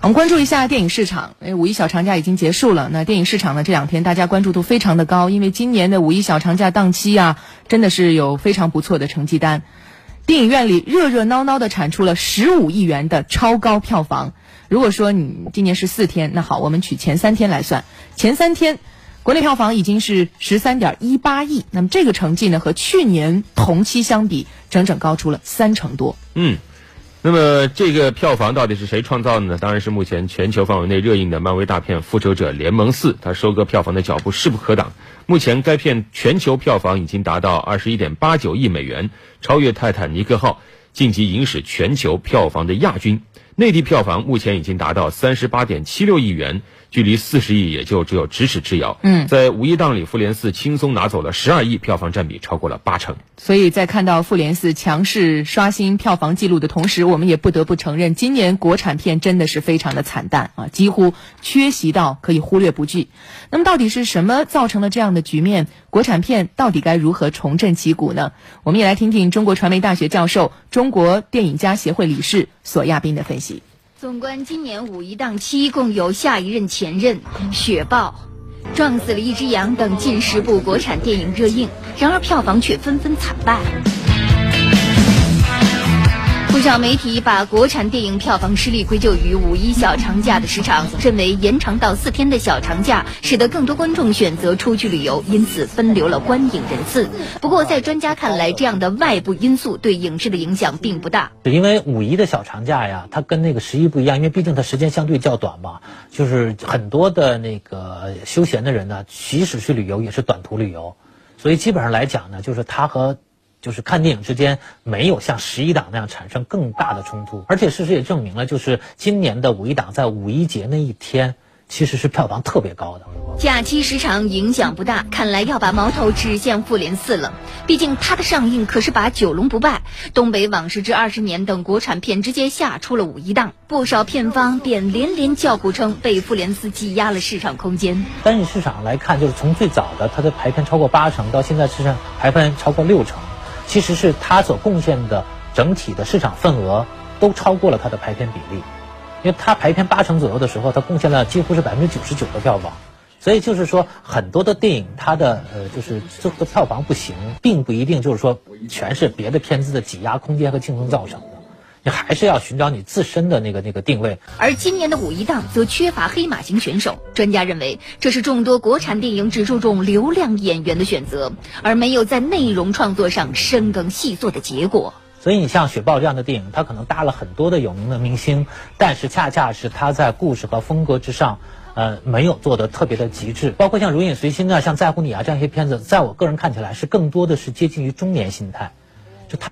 我们关注一下电影市场。诶，五一小长假已经结束了，那电影市场呢这两天大家关注度非常的高，因为今年的五一小长假档期啊，真的是有非常不错的成绩单。电影院里热热闹闹的产出了十五亿元的超高票房。如果说你今年是四天，那好，我们取前三天来算，前三天国内票房已经是十三点一八亿，那么这个成绩呢和去年同期相比，整整高出了三成多。嗯。那么这个票房到底是谁创造的呢？当然是目前全球范围内热映的漫威大片《复仇者联盟四》，它收割票房的脚步势不可挡。目前该片全球票房已经达到二十一点八九亿美元，超越《泰坦尼克号》，晋级影史全球票房的亚军。内地票房目前已经达到三十八点七六亿元。距离四十亿也就只有咫尺之遥。嗯，在五一档里，《复联四》轻松拿走了十二亿，票房占比超过了八成。所以在看到《复联四》强势刷新票房记录的同时，我们也不得不承认，今年国产片真的是非常的惨淡啊，几乎缺席到可以忽略不计。那么，到底是什么造成了这样的局面？国产片到底该如何重振旗鼓呢？我们也来听听中国传媒大学教授、中国电影家协会理事索亚斌的分析。纵观今年五一档期，共有下一任前任、雪豹、撞死了一只羊等近十部国产电影热映，然而票房却纷纷惨败。不少媒体把国产电影票房失利归咎于五一小长假的时长，认为延长到四天的小长假使得更多观众选择出去旅游，因此分流了观影人次。不过，在专家看来，这样的外部因素对影视的影响并不大。因为五一的小长假呀，它跟那个十一不一样，因为毕竟它时间相对较短嘛，就是很多的那个休闲的人呢，即使去旅游也是短途旅游，所以基本上来讲呢，就是它和。就是看电影之间没有像十一档那样产生更大的冲突，而且事实也证明了，就是今年的五一档在五一节那一天其实是票房特别高的。假期时长影响不大，看来要把矛头指向《复联四》了。毕竟它的上映可是把《九龙不败》《东北往事之二十年》等国产片直接吓出了五一档，不少片方便连连叫苦称被《复联四》挤压了市场空间。单以市场来看，就是从最早的它的排片超过八成，到现在市场排片超过六成。其实是它所贡献的整体的市场份额都超过了它的排片比例，因为它排片八成左右的时候，它贡献了几乎是百分之九十九的票房，所以就是说很多的电影它的呃就是这个票房不行，并不一定就是说全是别的片子的挤压空间和竞争造成的。你还是要寻找你自身的那个那个定位，而今年的五一档则缺乏黑马型选手。专家认为，这是众多国产电影只注重流量演员的选择，而没有在内容创作上深耕细作的结果。所以，你像《雪豹》这样的电影，它可能搭了很多的有名的明星，但是恰恰是它在故事和风格之上，呃，没有做的特别的极致。包括像《如影随心》啊，像《在乎你》啊这样一些片子，在我个人看起来是更多的是接近于中年心态，就它。